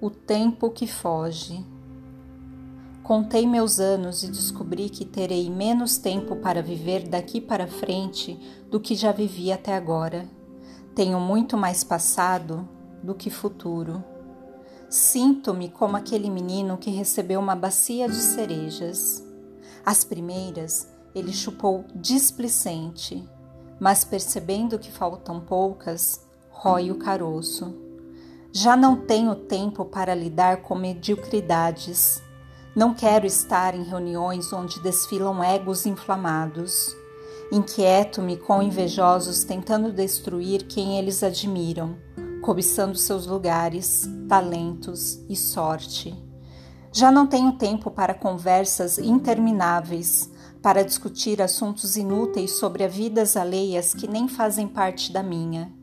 O tempo que foge. Contei meus anos e descobri que terei menos tempo para viver daqui para frente do que já vivi até agora. Tenho muito mais passado do que futuro. Sinto-me como aquele menino que recebeu uma bacia de cerejas. As primeiras ele chupou displicente, mas percebendo que faltam poucas, rói o caroço. Já não tenho tempo para lidar com mediocridades. Não quero estar em reuniões onde desfilam egos inflamados. Inquieto-me com invejosos tentando destruir quem eles admiram, cobiçando seus lugares, talentos e sorte. Já não tenho tempo para conversas intermináveis, para discutir assuntos inúteis sobre a vidas alheias que nem fazem parte da minha.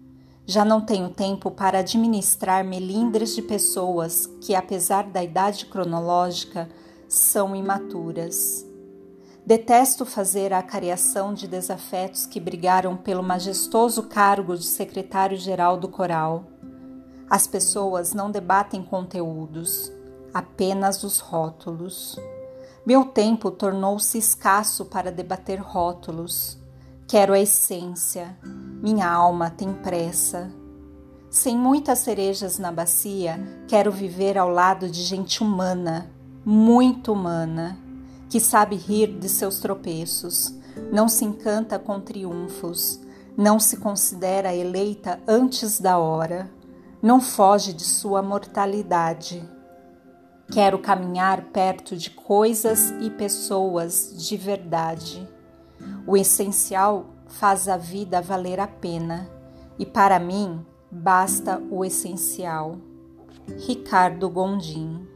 Já não tenho tempo para administrar melindres de pessoas que, apesar da idade cronológica, são imaturas. Detesto fazer a acariação de desafetos que brigaram pelo majestoso cargo de secretário-geral do coral. As pessoas não debatem conteúdos, apenas os rótulos. Meu tempo tornou-se escasso para debater rótulos. Quero a essência. Minha alma tem pressa. Sem muitas cerejas na bacia, quero viver ao lado de gente humana, muito humana, que sabe rir de seus tropeços, não se encanta com triunfos, não se considera eleita antes da hora, não foge de sua mortalidade. Quero caminhar perto de coisas e pessoas de verdade o essencial faz a vida valer a pena, e para mim basta o essencial. Ricardo Gondim